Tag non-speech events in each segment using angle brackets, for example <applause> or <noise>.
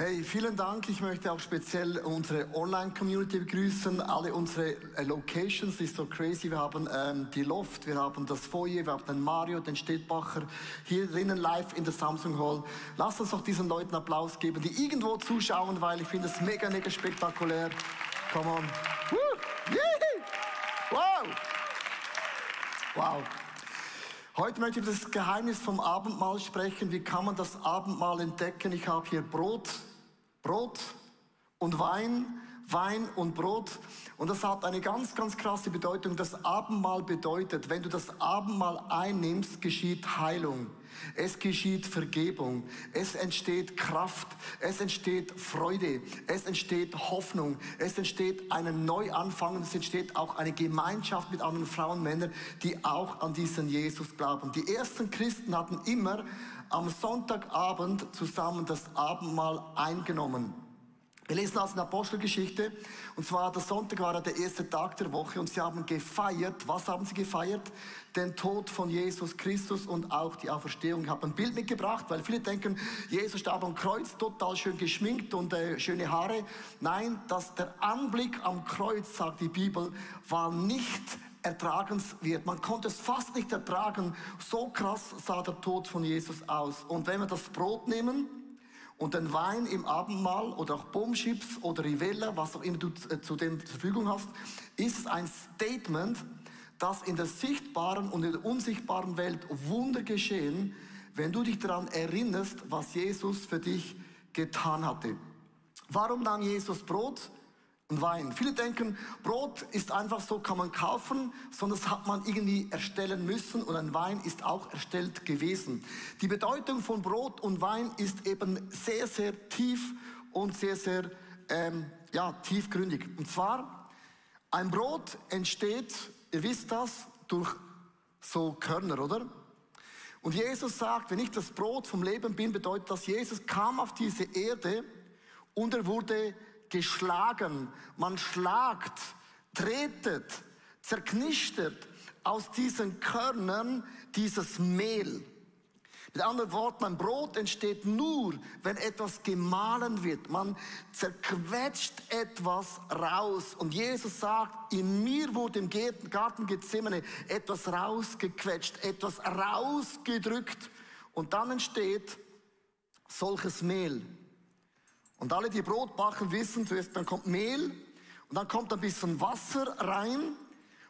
Hey, vielen Dank. Ich möchte auch speziell unsere Online-Community begrüßen. Alle unsere äh, Locations ist so crazy. Wir haben ähm, die Loft, wir haben das Foyer, wir haben den Mario, den Städtbacher hier drinnen live in der Samsung Hall. Lasst uns doch diesen Leuten Applaus geben, die irgendwo zuschauen, weil ich finde es mega, mega spektakulär. Come on. Wow! Wow. Heute möchte ich über das Geheimnis vom Abendmahl sprechen. Wie kann man das Abendmahl entdecken? Ich habe hier Brot, Brot und Wein, Wein und Brot. Und das hat eine ganz, ganz krasse Bedeutung. Das Abendmahl bedeutet, wenn du das Abendmahl einnimmst, geschieht Heilung. Es geschieht Vergebung. Es entsteht Kraft. Es entsteht Freude. Es entsteht Hoffnung. Es entsteht einen Neuanfang. Es entsteht auch eine Gemeinschaft mit anderen Frauen und Männern, die auch an diesen Jesus glauben. Die ersten Christen hatten immer am Sonntagabend zusammen das Abendmahl eingenommen. Wir lesen aus der Apostelgeschichte, und zwar der Sonntag war der erste Tag der Woche, und sie haben gefeiert. Was haben sie gefeiert? Den Tod von Jesus Christus und auch die Auferstehung. Ich habe ein Bild mitgebracht, weil viele denken, Jesus starb am Kreuz, total schön geschminkt und äh, schöne Haare. Nein, dass der Anblick am Kreuz, sagt die Bibel, war nicht ertragenswert. Man konnte es fast nicht ertragen. So krass sah der Tod von Jesus aus. Und wenn wir das Brot nehmen, und den Wein im Abendmahl oder auch Bombschips oder Rivella, was auch immer du äh, zu dem zur Verfügung hast, ist ein Statement, dass in der sichtbaren und in der unsichtbaren Welt Wunder geschehen, wenn du dich daran erinnerst, was Jesus für dich getan hatte. Warum nahm Jesus Brot? Und Wein. Viele denken, Brot ist einfach so, kann man kaufen, sondern das hat man irgendwie erstellen müssen und ein Wein ist auch erstellt gewesen. Die Bedeutung von Brot und Wein ist eben sehr, sehr tief und sehr, sehr ähm, ja, tiefgründig. Und zwar, ein Brot entsteht, ihr wisst das, durch so Körner, oder? Und Jesus sagt, wenn ich das Brot vom Leben bin, bedeutet das, Jesus kam auf diese Erde und er wurde geschlagen. Man schlagt, tretet, zerknistet aus diesen Körnern dieses Mehl. Mit anderen Worten, ein Brot entsteht nur, wenn etwas gemahlen wird. Man zerquetscht etwas raus. Und Jesus sagt, in mir wurde im Garten Gethsemane etwas rausgequetscht, etwas rausgedrückt. Und dann entsteht solches Mehl. Und alle, die Brot backen, wissen, zuerst dann kommt Mehl und dann kommt ein bisschen Wasser rein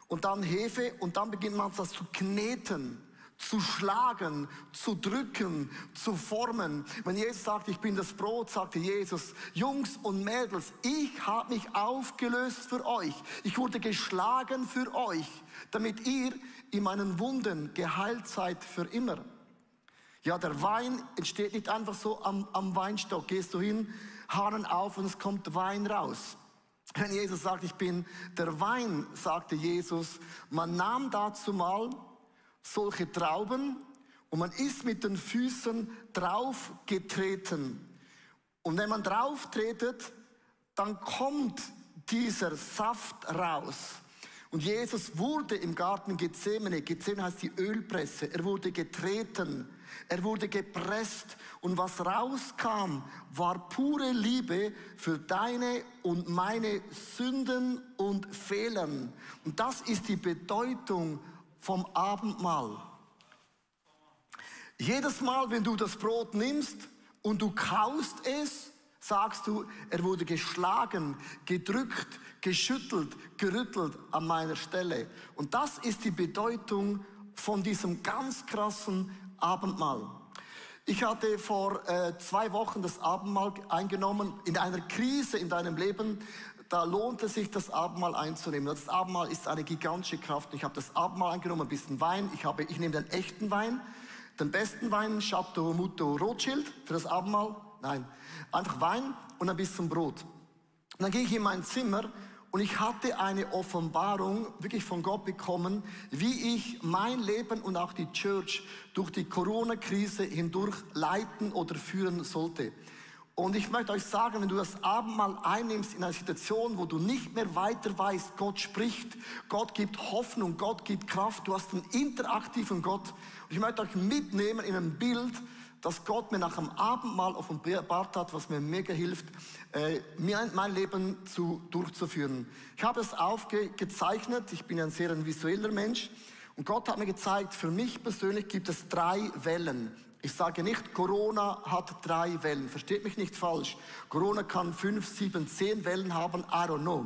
und dann Hefe und dann beginnt man das zu kneten, zu schlagen, zu drücken, zu formen. Wenn Jesus sagt, ich bin das Brot, sagte Jesus, Jungs und Mädels, ich habe mich aufgelöst für euch. Ich wurde geschlagen für euch, damit ihr in meinen Wunden geheilt seid für immer. Ja, der Wein entsteht nicht einfach so am, am Weinstock. Gehst du hin, Hahn auf und es kommt Wein raus. Wenn Jesus sagt, ich bin der Wein, sagte Jesus, man nahm dazu mal solche Trauben und man ist mit den Füßen drauf getreten. Und wenn man drauf tretet, dann kommt dieser Saft raus. Und Jesus wurde im Garten Gethsemane, Gethsemane heißt die Ölpresse, er wurde getreten, er wurde gepresst und was rauskam, war pure Liebe für deine und meine Sünden und Fehlern. Und das ist die Bedeutung vom Abendmahl. Jedes Mal, wenn du das Brot nimmst und du kaust es, sagst du, er wurde geschlagen, gedrückt, geschüttelt, gerüttelt an meiner Stelle. Und das ist die Bedeutung von diesem ganz krassen Abendmahl. Ich hatte vor äh, zwei Wochen das Abendmahl eingenommen in einer Krise in deinem Leben. Da lohnt es sich, das Abendmahl einzunehmen. Das Abendmahl ist eine gigantische Kraft. Ich habe das Abendmahl eingenommen, ein bisschen Wein. Ich, habe, ich nehme den echten Wein, den besten Wein, Chateau Muto Rothschild für das Abendmahl. Nein, einfach Wein und ein bisschen Brot. Und dann gehe ich in mein Zimmer und ich hatte eine Offenbarung wirklich von Gott bekommen, wie ich mein Leben und auch die Church durch die Corona-Krise hindurch leiten oder führen sollte. Und ich möchte euch sagen, wenn du das Abendmahl einnimmst in einer Situation, wo du nicht mehr weiter weißt, Gott spricht, Gott gibt Hoffnung, Gott gibt Kraft, du hast einen interaktiven Gott. Und ich möchte euch mitnehmen in ein Bild, dass Gott mir nach dem Abendmahl offenbart hat, was mir mega hilft, äh, mein Leben zu, durchzuführen. Ich habe es aufgezeichnet, ich bin ein sehr ein visueller Mensch und Gott hat mir gezeigt, für mich persönlich gibt es drei Wellen. Ich sage nicht, Corona hat drei Wellen. Versteht mich nicht falsch. Corona kann fünf, sieben, zehn Wellen haben. I don't know.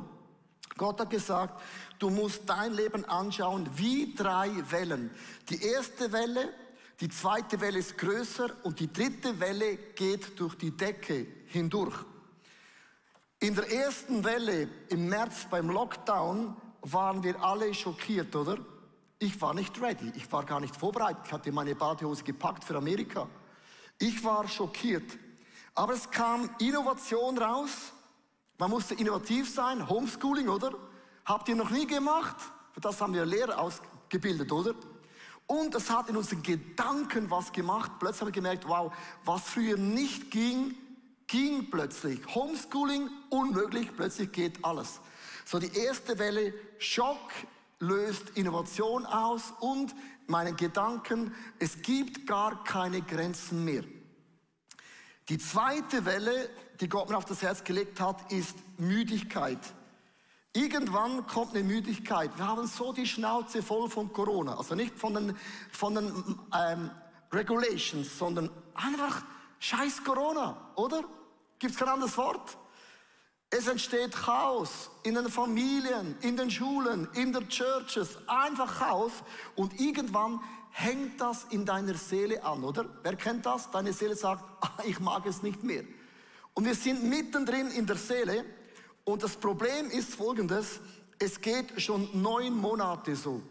Gott hat gesagt, du musst dein Leben anschauen wie drei Wellen. Die erste Welle, die zweite Welle ist größer und die dritte Welle geht durch die Decke hindurch. In der ersten Welle im März beim Lockdown waren wir alle schockiert, oder? Ich war nicht ready, ich war gar nicht vorbereitet. Ich hatte meine Badehose gepackt für Amerika. Ich war schockiert. Aber es kam Innovation raus. Man musste innovativ sein, Homeschooling, oder? Habt ihr noch nie gemacht? Für das haben wir Lehrer ausgebildet, oder? Und es hat in unseren Gedanken was gemacht. Plötzlich haben wir gemerkt, wow, was früher nicht ging, ging plötzlich. Homeschooling unmöglich, plötzlich geht alles. So die erste Welle, Schock, löst Innovation aus und meinen Gedanken, es gibt gar keine Grenzen mehr. Die zweite Welle, die Gott mir auf das Herz gelegt hat, ist Müdigkeit. Irgendwann kommt eine Müdigkeit. Wir haben so die Schnauze voll von Corona. Also nicht von den, von den ähm, Regulations, sondern einfach scheiß Corona, oder? Gibt es kein anderes Wort? Es entsteht Chaos in den Familien, in den Schulen, in den Churches, einfach Chaos und irgendwann hängt das in deiner Seele an, oder? Wer kennt das? Deine Seele sagt, <laughs> ich mag es nicht mehr. Und wir sind mittendrin in der Seele und das Problem ist folgendes, es geht schon neun Monate so.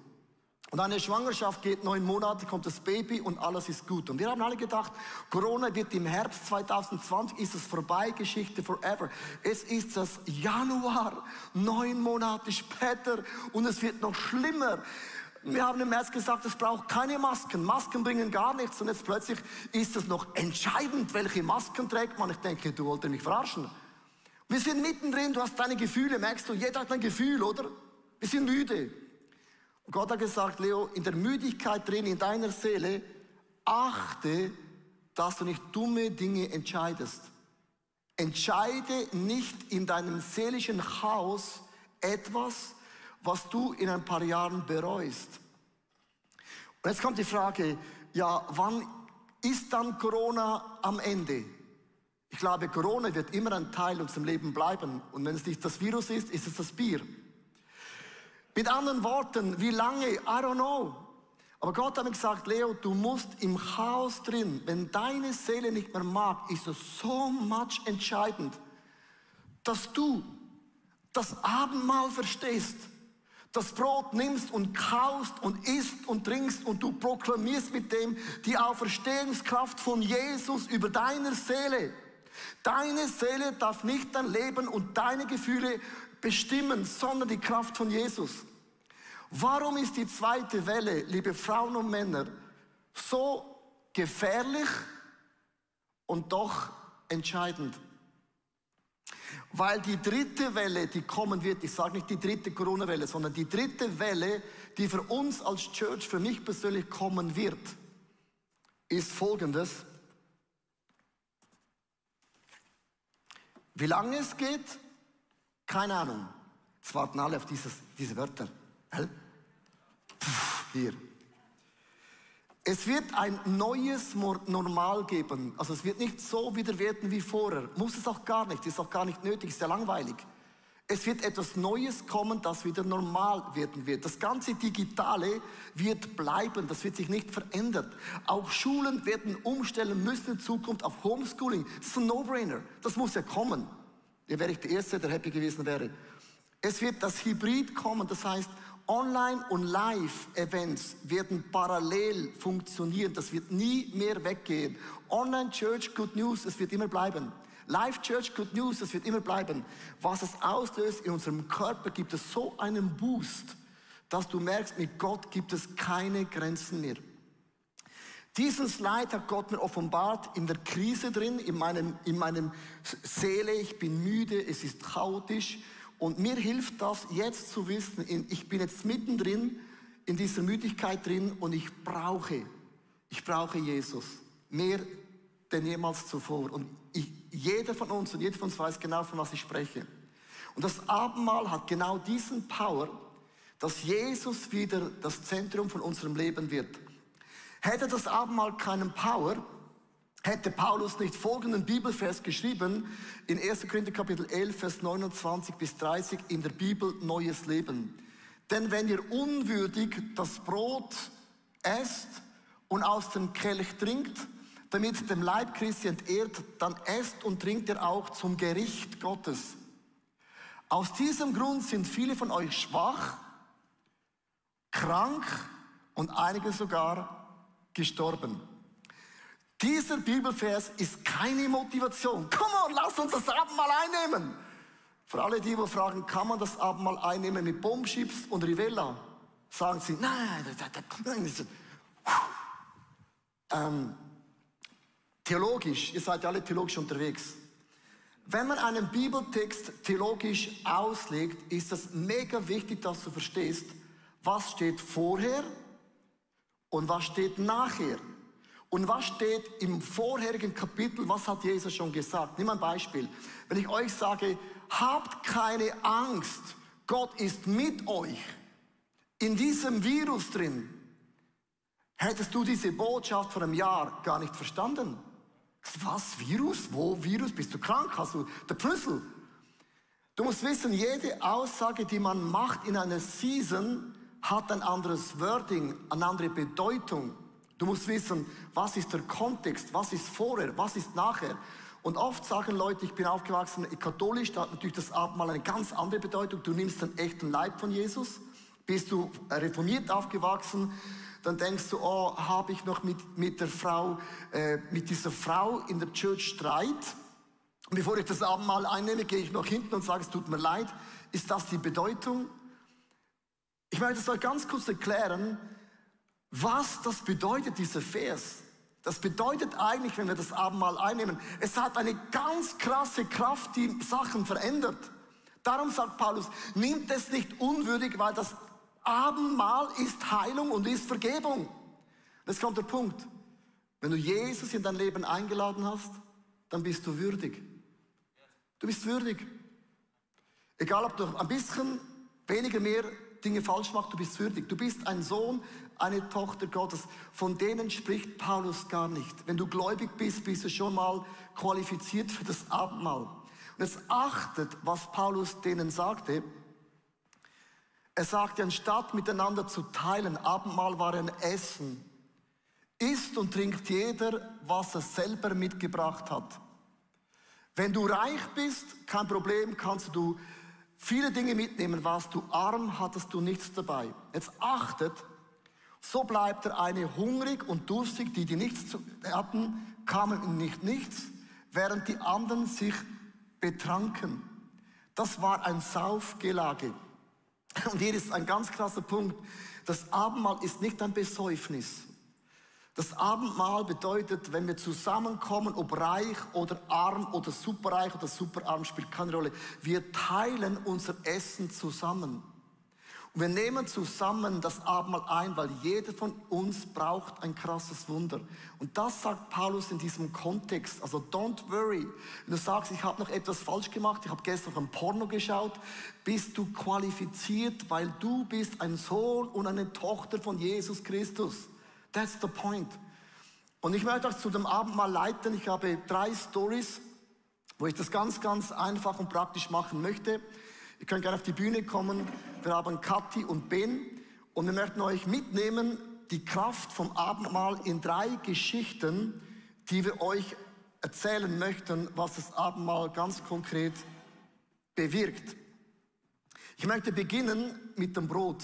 Und eine Schwangerschaft geht neun Monate, kommt das Baby und alles ist gut. Und wir haben alle gedacht, Corona wird im Herbst 2020, ist es vorbei, Geschichte forever. Es ist das Januar, neun Monate später und es wird noch schlimmer. Wir haben im März gesagt, es braucht keine Masken. Masken bringen gar nichts. Und jetzt plötzlich ist es noch entscheidend, welche Masken trägt man. Ich denke, du wolltest mich verarschen. Wir sind mittendrin, du hast deine Gefühle, merkst du, jeder hat ein Gefühl, oder? Wir sind müde. Gott hat gesagt, Leo, in der Müdigkeit drin, in deiner Seele, achte, dass du nicht dumme Dinge entscheidest. Entscheide nicht in deinem seelischen Chaos etwas, was du in ein paar Jahren bereust. Und jetzt kommt die Frage, ja, wann ist dann Corona am Ende? Ich glaube, Corona wird immer ein Teil unseres Lebens bleiben. Und wenn es nicht das Virus ist, ist es das Bier. Mit anderen Worten, wie lange? I don't know. Aber Gott hat mir gesagt, Leo, du musst im Chaos drin, wenn deine Seele nicht mehr mag, ist es so much entscheidend, dass du das Abendmahl verstehst, das Brot nimmst und kaust und isst und trinkst und du proklamierst mit dem die Auferstehungskraft von Jesus über deiner Seele. Deine Seele darf nicht dein Leben und deine Gefühle bestimmen, sondern die Kraft von Jesus. Warum ist die zweite Welle, liebe Frauen und Männer, so gefährlich und doch entscheidend? Weil die dritte Welle, die kommen wird, ich sage nicht die dritte Corona-Welle, sondern die dritte Welle, die für uns als Church, für mich persönlich kommen wird, ist folgendes. Wie lange es geht, keine Ahnung. Jetzt warten alle auf dieses, diese Wörter. Pff, hier. Es wird ein neues Normal geben. Also es wird nicht so wieder werden wie vorher. Muss es auch gar nicht. Ist auch gar nicht nötig. Ist ja langweilig. Es wird etwas Neues kommen, das wieder normal werden wird. Das ganze Digitale wird bleiben, das wird sich nicht verändern. Auch Schulen werden umstellen müssen in Zukunft auf Homeschooling. Das ist ein No-Brainer. Das muss ja kommen. Ja, wäre ich der Erste, der happy gewesen wäre. Es wird das Hybrid kommen, das heißt, Online- und Live-Events werden parallel funktionieren. Das wird nie mehr weggehen. Online-Church, Good News, es wird immer bleiben. Live-Church, Good News, es wird immer bleiben. Was es auslöst in unserem Körper, gibt es so einen Boost, dass du merkst, mit Gott gibt es keine Grenzen mehr. Diesen Slide hat Gott mir offenbart in der Krise drin, in meinem, in meinem Seele. Ich bin müde, es ist chaotisch. Und mir hilft das jetzt zu wissen, ich bin jetzt mittendrin in dieser Müdigkeit drin und ich brauche, ich brauche Jesus. Mehr denn jemals zuvor. Und jeder von uns und jeder von uns weiß genau, von was ich spreche. Und das Abendmahl hat genau diesen Power, dass Jesus wieder das Zentrum von unserem Leben wird. Hätte das Abendmahl keinen Power, hätte Paulus nicht folgenden Bibelvers geschrieben in 1. Korinther Kapitel 11, Vers 29 bis 30 in der Bibel Neues Leben. Denn wenn ihr unwürdig das Brot esst und aus dem Kelch trinkt, damit dem Leib Christi entehrt, dann esst und trinkt ihr auch zum Gericht Gottes. Aus diesem Grund sind viele von euch schwach, krank und einige sogar gestorben. Dieser Bibelvers ist keine Motivation. Komm on, lass uns das Abendmahl einnehmen. Für alle die, die fragen, kann man das Abendmahl einnehmen mit Bombschips und Rivella? Sagen sie, nein, nein, das, ähm, theologisch, ihr seid ja alle theologisch unterwegs. Wenn man einen Bibeltext theologisch auslegt, ist es mega wichtig, dass du verstehst, was steht vorher und was steht nachher. Und was steht im vorherigen Kapitel, was hat Jesus schon gesagt? Nimm ein Beispiel. Wenn ich euch sage, habt keine Angst, Gott ist mit euch, in diesem Virus drin, hättest du diese Botschaft vor einem Jahr gar nicht verstanden. Was, Virus? Wo Virus? Bist du krank? Hast du der Prüssel? Du musst wissen, jede Aussage, die man macht in einer Season, hat ein anderes Wording, eine andere Bedeutung. Du musst wissen, was ist der Kontext, was ist vorher, was ist nachher. Und oft sagen Leute, ich bin aufgewachsen katholisch, da hat natürlich das Abendmahl eine ganz andere Bedeutung. Du nimmst den echten Leib von Jesus. Bist du reformiert aufgewachsen, dann denkst du, oh, habe ich noch mit, mit der Frau, äh, mit dieser Frau in der Church Streit? Und bevor ich das Abendmahl einnehme, gehe ich noch hinten und sage, es tut mir leid. Ist das die Bedeutung? Ich möchte es euch ganz kurz erklären, was das bedeutet, dieser Vers. Das bedeutet eigentlich, wenn wir das Abendmahl einnehmen, es hat eine ganz krasse Kraft, die Sachen verändert. Darum sagt Paulus, nimmt es nicht unwürdig, weil das Abendmahl ist Heilung und ist Vergebung. Das kommt der Punkt. Wenn du Jesus in dein Leben eingeladen hast, dann bist du würdig. Du bist würdig. Egal, ob du ein bisschen weniger mehr Dinge falsch machst, du bist würdig. Du bist ein Sohn, eine Tochter Gottes. Von denen spricht Paulus gar nicht. Wenn du gläubig bist, bist du schon mal qualifiziert für das Abendmahl. Und jetzt achtet, was Paulus denen sagte. Er sagte, anstatt miteinander zu teilen, Abendmahl war ein Essen. Isst und trinkt jeder, was er selber mitgebracht hat. Wenn du reich bist, kein Problem, kannst du viele Dinge mitnehmen. Warst du arm, hattest du nichts dabei. Jetzt achtet, so bleibt der eine hungrig und durstig, die, die nichts hatten, kamen nicht nichts, während die anderen sich betranken. Das war ein Saufgelage. Und hier ist ein ganz krasser Punkt. Das Abendmahl ist nicht ein Besäufnis. Das Abendmahl bedeutet, wenn wir zusammenkommen, ob reich oder arm oder superreich oder superarm, spielt keine Rolle. Wir teilen unser Essen zusammen. Und wir nehmen zusammen das Abendmahl ein, weil jeder von uns braucht ein krasses Wunder. Und das sagt Paulus in diesem Kontext. Also don't worry. Wenn du sagst, ich habe noch etwas falsch gemacht, ich habe gestern noch ein Porno geschaut, bist du qualifiziert, weil du bist ein Sohn und eine Tochter von Jesus Christus. That's the point. Und ich möchte euch zu dem Abendmahl leiten. Ich habe drei Stories, wo ich das ganz, ganz einfach und praktisch machen möchte. Ihr könnt gerne auf die Bühne kommen. Wir haben Kathi und Ben und wir möchten euch mitnehmen, die Kraft vom Abendmahl in drei Geschichten, die wir euch erzählen möchten, was das Abendmahl ganz konkret bewirkt. Ich möchte beginnen mit dem Brot.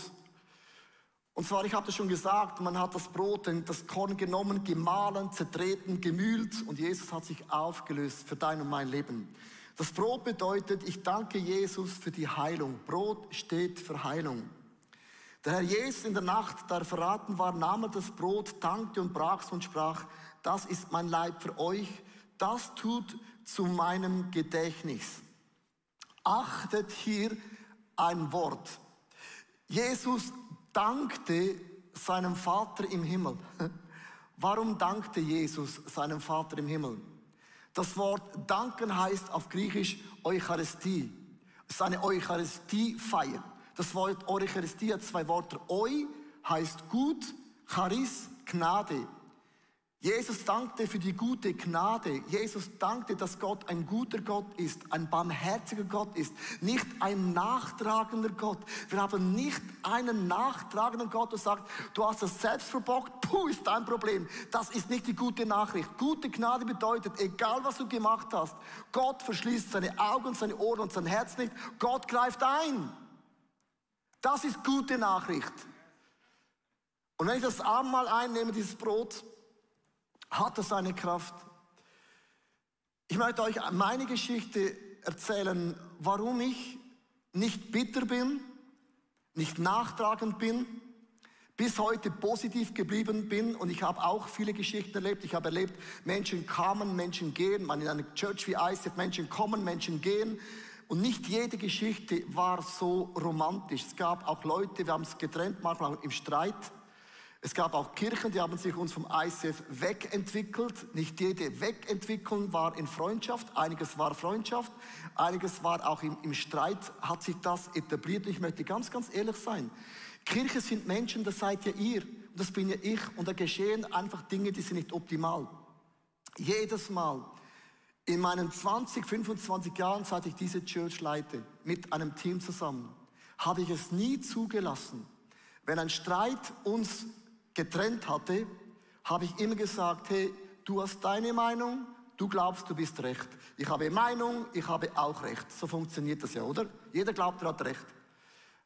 Und zwar, ich habe das schon gesagt, man hat das Brot, das Korn genommen, gemahlen, zertreten, gemühlt und Jesus hat sich aufgelöst für dein und mein Leben. Das Brot bedeutet, ich danke Jesus für die Heilung. Brot steht für Heilung. Der Herr Jesus in der Nacht, da er verraten war, nahm er das Brot, dankte und brach es und sprach, das ist mein Leib für euch, das tut zu meinem Gedächtnis. Achtet hier ein Wort. Jesus dankte seinem Vater im Himmel. <laughs> Warum dankte Jesus seinem Vater im Himmel? Das Wort danken heißt auf Griechisch Eucharistie. Es ist eine Eucharistiefeier. Das Wort Eucharistie hat zwei Worte. Eu heißt gut, Charis, Gnade. Jesus dankte für die gute Gnade. Jesus dankte, dass Gott ein guter Gott ist, ein barmherziger Gott ist, nicht ein nachtragender Gott. Wir haben nicht einen nachtragenden Gott, der sagt, du hast es selbst verbockt, puh, ist dein Problem. Das ist nicht die gute Nachricht. Gute Gnade bedeutet, egal was du gemacht hast, Gott verschließt seine Augen, seine Ohren und sein Herz nicht. Gott greift ein. Das ist gute Nachricht. Und wenn ich das Abendmahl einnehme, dieses Brot, hat es eine Kraft. Ich möchte euch meine Geschichte erzählen, warum ich nicht bitter bin, nicht nachtragend bin, bis heute positiv geblieben bin und ich habe auch viele Geschichten erlebt. Ich habe erlebt, Menschen kamen, Menschen gehen, man in einer Church wie ICF, Menschen kommen, Menschen gehen. Und nicht jede Geschichte war so romantisch. Es gab auch Leute, wir haben es getrennt, manchmal im Streit. Es gab auch Kirchen, die haben sich uns vom ICF wegentwickelt. Nicht jede Wegentwicklung war in Freundschaft, einiges war Freundschaft, einiges war auch im, im Streit, hat sich das etabliert. Ich möchte ganz, ganz ehrlich sein. Kirche sind Menschen, das seid ja ihr, und das bin ja ich, und da geschehen einfach Dinge, die sind nicht optimal. Jedes Mal in meinen 20, 25 Jahren, seit ich diese Church leite, mit einem Team zusammen, habe ich es nie zugelassen, wenn ein Streit uns getrennt hatte, habe ich immer gesagt, hey, du hast deine Meinung, du glaubst, du bist recht. Ich habe Meinung, ich habe auch recht. So funktioniert das ja, oder? Jeder glaubt, er hat recht.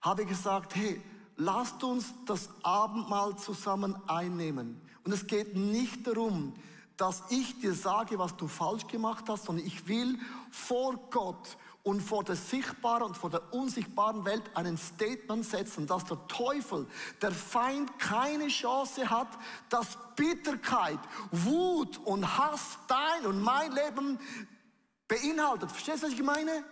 Habe ich gesagt, hey, lasst uns das Abendmahl zusammen einnehmen. Und es geht nicht darum, dass ich dir sage, was du falsch gemacht hast, sondern ich will vor Gott und vor der sichtbaren und vor der unsichtbaren Welt einen Statement setzen, dass der Teufel, der Feind keine Chance hat, dass Bitterkeit, Wut und Hass dein und mein Leben beinhaltet. Verstehst du, was ich meine?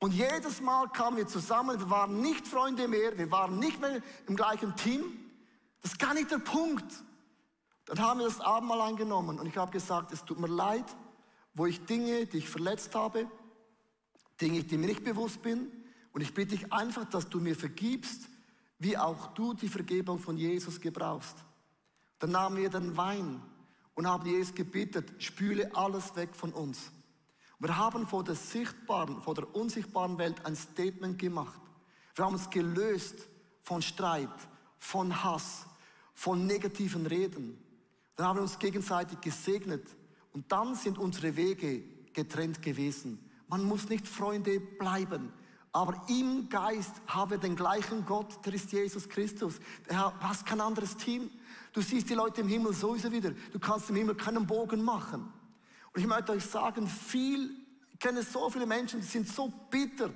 Und jedes Mal kamen wir zusammen, wir waren nicht Freunde mehr, wir waren nicht mehr im gleichen Team. Das ist gar nicht der Punkt. Dann haben wir das Abendmahl eingenommen und ich habe gesagt, es tut mir leid, wo ich Dinge, die ich verletzt habe, Dinge, die mir nicht bewusst bin. Und ich bitte dich einfach, dass du mir vergibst, wie auch du die Vergebung von Jesus gebrauchst. Dann nahmen wir den Wein und haben Jesus gebeten, spüle alles weg von uns. Wir haben vor der sichtbaren, vor der unsichtbaren Welt ein Statement gemacht. Wir haben uns gelöst von Streit, von Hass, von negativen Reden. Dann haben wir uns gegenseitig gesegnet und dann sind unsere Wege getrennt gewesen. Man muss nicht Freunde bleiben. Aber im Geist haben wir den gleichen Gott, der ist Jesus Christus. Der hast kein anderes Team. Du siehst die Leute im Himmel sowieso wieder. Du kannst im Himmel keinen Bogen machen. Und ich möchte euch sagen, viel, ich kenne so viele Menschen, die sind so bitter,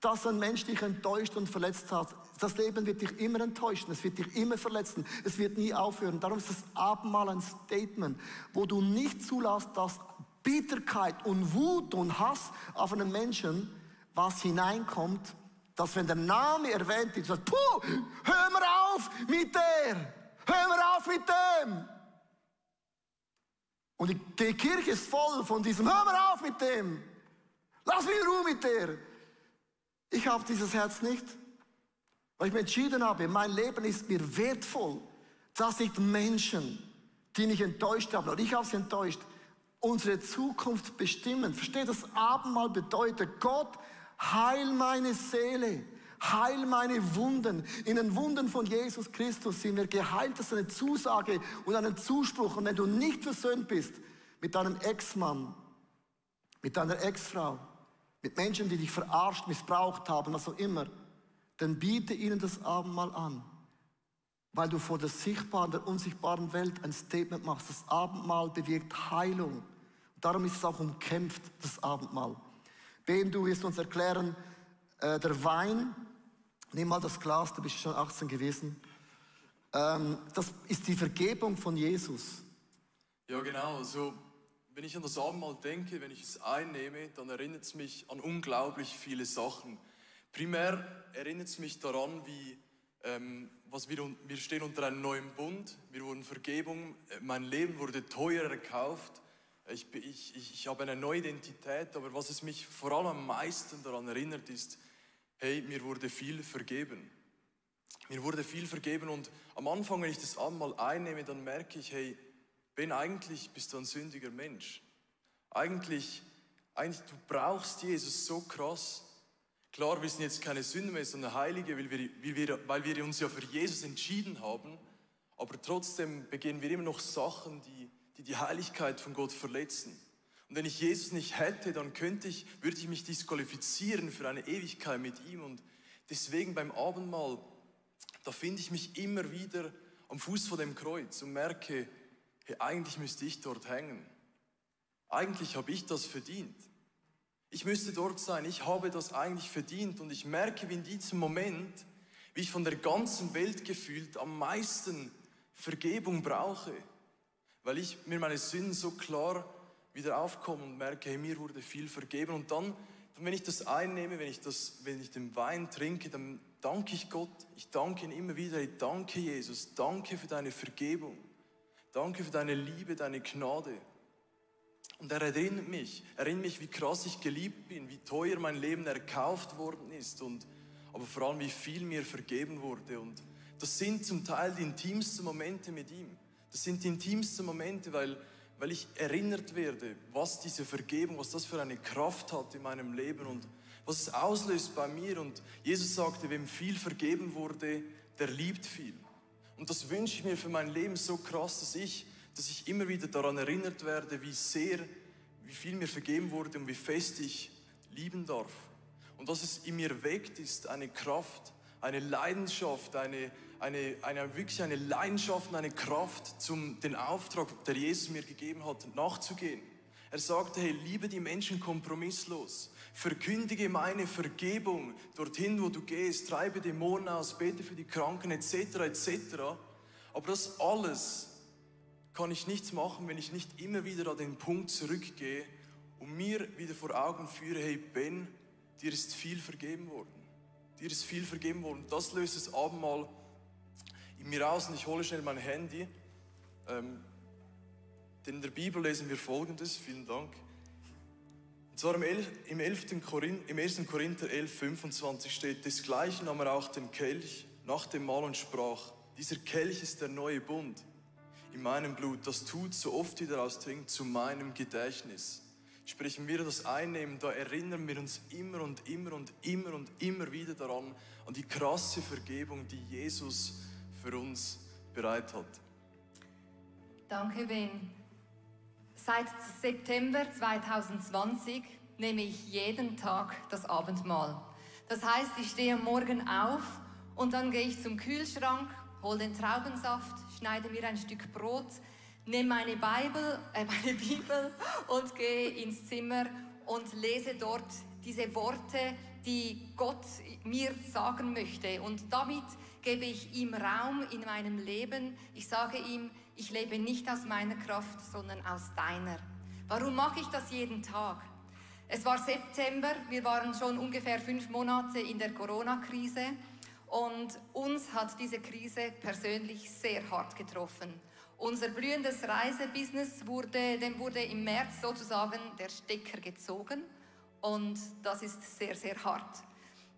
dass ein Mensch dich enttäuscht und verletzt hat. Das Leben wird dich immer enttäuschen, es wird dich immer verletzen, es wird nie aufhören. Darum ist das Abendmahl ein Statement, wo du nicht zulässt, dass Bitterkeit und Wut und Hass auf einen Menschen, was hineinkommt, dass wenn der Name erwähnt ist, sagt, puh, hör mal auf mit der, hör mal auf mit dem. Und die Kirche ist voll von diesem, hör mal auf mit dem, lass mich in Ruhe mit der. Ich habe dieses Herz nicht, weil ich mir entschieden habe, mein Leben ist mir wertvoll, dass nicht Menschen, die mich enttäuscht haben, oder ich habe sie enttäuscht, unsere Zukunft bestimmen. Versteht das Abendmahl bedeutet, Gott, heil meine Seele, heil meine Wunden. In den Wunden von Jesus Christus sind wir geheilt. Das ist eine Zusage und ein Zuspruch. Und wenn du nicht versöhnt bist mit deinem Ex-Mann, mit deiner Ex-Frau, mit Menschen, die dich verarscht, missbraucht haben, was auch immer, dann biete ihnen das Abendmahl an. Weil du vor der sichtbaren, der unsichtbaren Welt ein Statement machst. Das Abendmahl bewirkt Heilung. Darum ist es auch umkämpft, das Abendmahl. Ben, du wirst uns erklären, äh, der Wein, nimm mal das Glas, du bist schon 18 gewesen. Ähm, das ist die Vergebung von Jesus. Ja, genau. Also, wenn ich an das Abendmahl denke, wenn ich es einnehme, dann erinnert es mich an unglaublich viele Sachen. Primär erinnert es mich daran, wie ähm, was wir, wir stehen unter einem neuen Bund, wir wurden Vergebung, äh, mein Leben wurde teuer erkauft, ich, ich, ich habe eine neue Identität, aber was es mich vor allem am meisten daran erinnert ist, hey, mir wurde viel vergeben. Mir wurde viel vergeben und am Anfang, wenn ich das einmal einnehme, dann merke ich, hey, Ben, eigentlich bist du ein sündiger Mensch. Eigentlich, eigentlich, du brauchst Jesus so krass. Klar, wir sind jetzt keine Sünder mehr, sondern Heilige, weil, wir, weil wir uns ja für Jesus entschieden haben. Aber trotzdem begehen wir immer noch Sachen, die die, die Heiligkeit von Gott verletzen. Und wenn ich Jesus nicht hätte, dann könnte ich, würde ich mich disqualifizieren für eine Ewigkeit mit ihm. Und deswegen beim Abendmahl, da finde ich mich immer wieder am Fuß von dem Kreuz und merke, hey, eigentlich müsste ich dort hängen. Eigentlich habe ich das verdient. Ich müsste dort sein, ich habe das eigentlich verdient und ich merke, wie in diesem Moment, wie ich von der ganzen Welt gefühlt am meisten Vergebung brauche, weil ich mir meine Sünden so klar wieder aufkomme und merke, hey, mir wurde viel vergeben und dann, wenn ich das einnehme, wenn ich, das, wenn ich den Wein trinke, dann danke ich Gott, ich danke ihn immer wieder, ich danke Jesus, danke für deine Vergebung, danke für deine Liebe, deine Gnade. Und er erinnert mich, erinnert mich, wie krass ich geliebt bin, wie teuer mein Leben erkauft worden ist und aber vor allem, wie viel mir vergeben wurde. Und das sind zum Teil die intimsten Momente mit ihm. Das sind die intimsten Momente, weil, weil ich erinnert werde, was diese Vergebung, was das für eine Kraft hat in meinem Leben und was es auslöst bei mir. Und Jesus sagte, wem viel vergeben wurde, der liebt viel. Und das wünsche ich mir für mein Leben so krass, dass ich dass ich immer wieder daran erinnert werde, wie sehr, wie viel mir vergeben wurde und wie fest ich lieben darf. Und dass es in mir weckt, ist eine Kraft, eine Leidenschaft, eine, eine, eine, wirklich eine Leidenschaft und eine Kraft, zum den Auftrag, der Jesus mir gegeben hat, nachzugehen. Er sagte, hey, liebe die Menschen kompromisslos, verkündige meine Vergebung dorthin, wo du gehst, treibe Dämonen aus, bete für die Kranken etc. etc. Aber das alles kann ich nichts machen, wenn ich nicht immer wieder an den Punkt zurückgehe und mir wieder vor Augen führe, hey Ben, dir ist viel vergeben worden. Dir ist viel vergeben worden. Das löst das Abendmahl mir aus und ich hole schnell mein Handy. Ähm, denn in der Bibel lesen wir folgendes, vielen Dank. Und zwar im, 11, im, 11. Korinth, im 1. Korinther 11, 25 steht, desgleichen nahm er auch den Kelch nach dem Mahl und sprach, dieser Kelch ist der neue Bund in meinem Blut, das tut, so oft ihr daraus trinkt, zu meinem Gedächtnis. Sprich, wenn wir das einnehmen, da erinnern wir uns immer und immer und immer und immer wieder daran, an die krasse Vergebung, die Jesus für uns bereit hat. Danke, Ben. Seit September 2020 nehme ich jeden Tag das Abendmahl. Das heißt, ich stehe Morgen auf und dann gehe ich zum Kühlschrank, hole den Traubensaft, schneide mir ein Stück Brot, nehme meine Bibel, äh, <laughs> meine Bibel und gehe ins Zimmer und lese dort diese Worte, die Gott mir sagen möchte. Und damit gebe ich ihm Raum in meinem Leben. Ich sage ihm, ich lebe nicht aus meiner Kraft, sondern aus deiner. Warum mache ich das jeden Tag? Es war September, wir waren schon ungefähr fünf Monate in der Corona-Krise. Und uns hat diese Krise persönlich sehr hart getroffen. Unser blühendes Reisebusiness wurde, dem wurde im März sozusagen der Stecker gezogen und das ist sehr, sehr hart.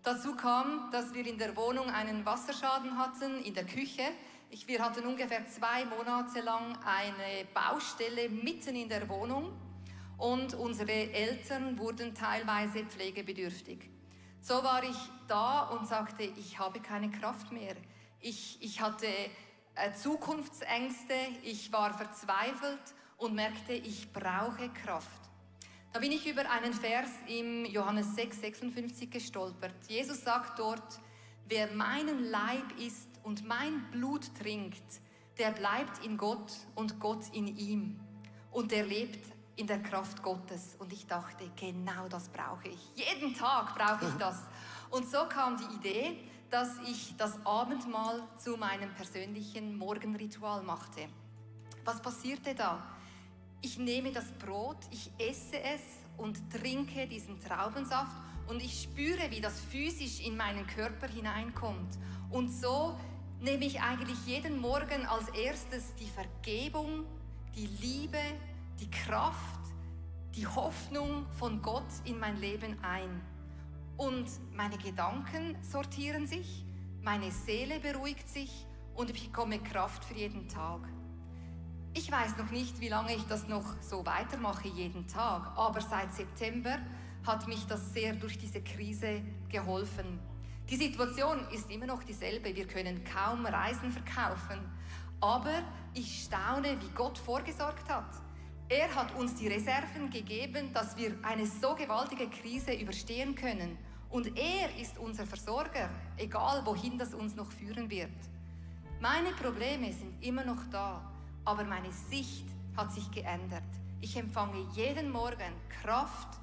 Dazu kam, dass wir in der Wohnung einen Wasserschaden hatten, in der Küche. Ich, wir hatten ungefähr zwei Monate lang eine Baustelle mitten in der Wohnung und unsere Eltern wurden teilweise pflegebedürftig. So war ich da und sagte, ich habe keine Kraft mehr. Ich, ich hatte äh, Zukunftsängste, ich war verzweifelt und merkte, ich brauche Kraft. Da bin ich über einen Vers im Johannes 6, 56 gestolpert. Jesus sagt dort, wer meinen Leib isst und mein Blut trinkt, der bleibt in Gott und Gott in ihm. Und der lebt in der Kraft Gottes. Und ich dachte, genau das brauche ich. Jeden Tag brauche ich das. Und so kam die Idee, dass ich das Abendmahl zu meinem persönlichen Morgenritual machte. Was passierte da? Ich nehme das Brot, ich esse es und trinke diesen Traubensaft und ich spüre, wie das physisch in meinen Körper hineinkommt. Und so nehme ich eigentlich jeden Morgen als erstes die Vergebung, die Liebe, die Kraft, die Hoffnung von Gott in mein Leben ein. Und meine Gedanken sortieren sich, meine Seele beruhigt sich und ich bekomme Kraft für jeden Tag. Ich weiß noch nicht, wie lange ich das noch so weitermache jeden Tag, aber seit September hat mich das sehr durch diese Krise geholfen. Die Situation ist immer noch dieselbe. Wir können kaum Reisen verkaufen. Aber ich staune, wie Gott vorgesorgt hat. Er hat uns die Reserven gegeben, dass wir eine so gewaltige Krise überstehen können. Und er ist unser Versorger, egal wohin das uns noch führen wird. Meine Probleme sind immer noch da, aber meine Sicht hat sich geändert. Ich empfange jeden Morgen Kraft,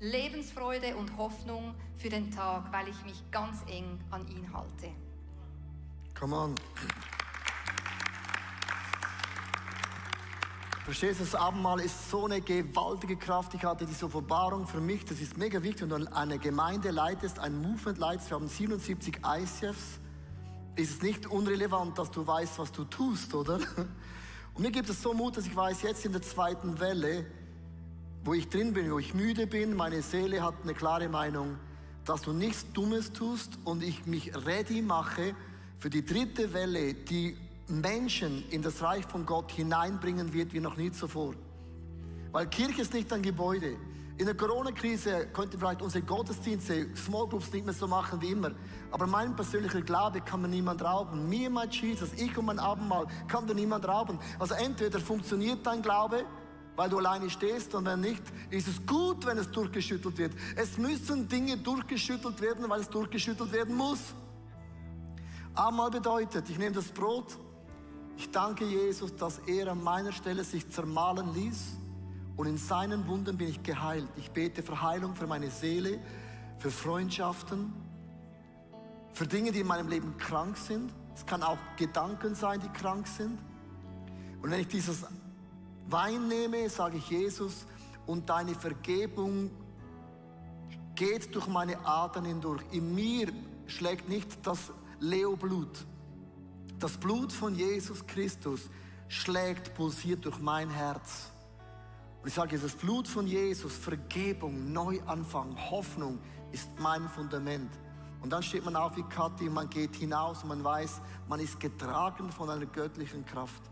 Lebensfreude und Hoffnung für den Tag, weil ich mich ganz eng an ihn halte. Come on. Verstehst du, das Abendmahl ist so eine gewaltige Kraft. Ich hatte diese Offenbarung für mich, das ist mega wichtig. Wenn du eine Gemeinde leitest, ein Movement leitest, wir haben 77 ICFs, ist es nicht unrelevant, dass du weißt, was du tust, oder? Und mir gibt es so Mut, dass ich weiß, jetzt in der zweiten Welle, wo ich drin bin, wo ich müde bin, meine Seele hat eine klare Meinung, dass du nichts Dummes tust und ich mich ready mache für die dritte Welle, die Menschen in das Reich von Gott hineinbringen wird wie noch nie zuvor. Weil Kirche ist nicht ein Gebäude. In der Corona-Krise könnten vielleicht unsere Gottesdienste, Small Groups nicht mehr so machen wie immer. Aber mein persönlicher Glaube kann mir niemand rauben. Mir, mein Jesus, ich und mein Abendmahl kann dir niemand rauben. Also entweder funktioniert dein Glaube, weil du alleine stehst und wenn nicht, ist es gut, wenn es durchgeschüttelt wird. Es müssen Dinge durchgeschüttelt werden, weil es durchgeschüttelt werden muss. Abendmahl bedeutet, ich nehme das Brot, ich danke Jesus, dass er an meiner Stelle sich zermahlen ließ und in seinen Wunden bin ich geheilt. Ich bete für Heilung für meine Seele, für Freundschaften, für Dinge, die in meinem Leben krank sind. Es kann auch Gedanken sein, die krank sind. Und wenn ich dieses Wein nehme, sage ich Jesus, und deine Vergebung geht durch meine Adern hindurch. In mir schlägt nicht das Leoblut, das Blut von Jesus Christus schlägt, pulsiert durch mein Herz. Und ich sage, das Blut von Jesus, Vergebung, Neuanfang, Hoffnung ist mein Fundament. Und dann steht man auf wie Kathi, man geht hinaus und man weiß, man ist getragen von einer göttlichen Kraft.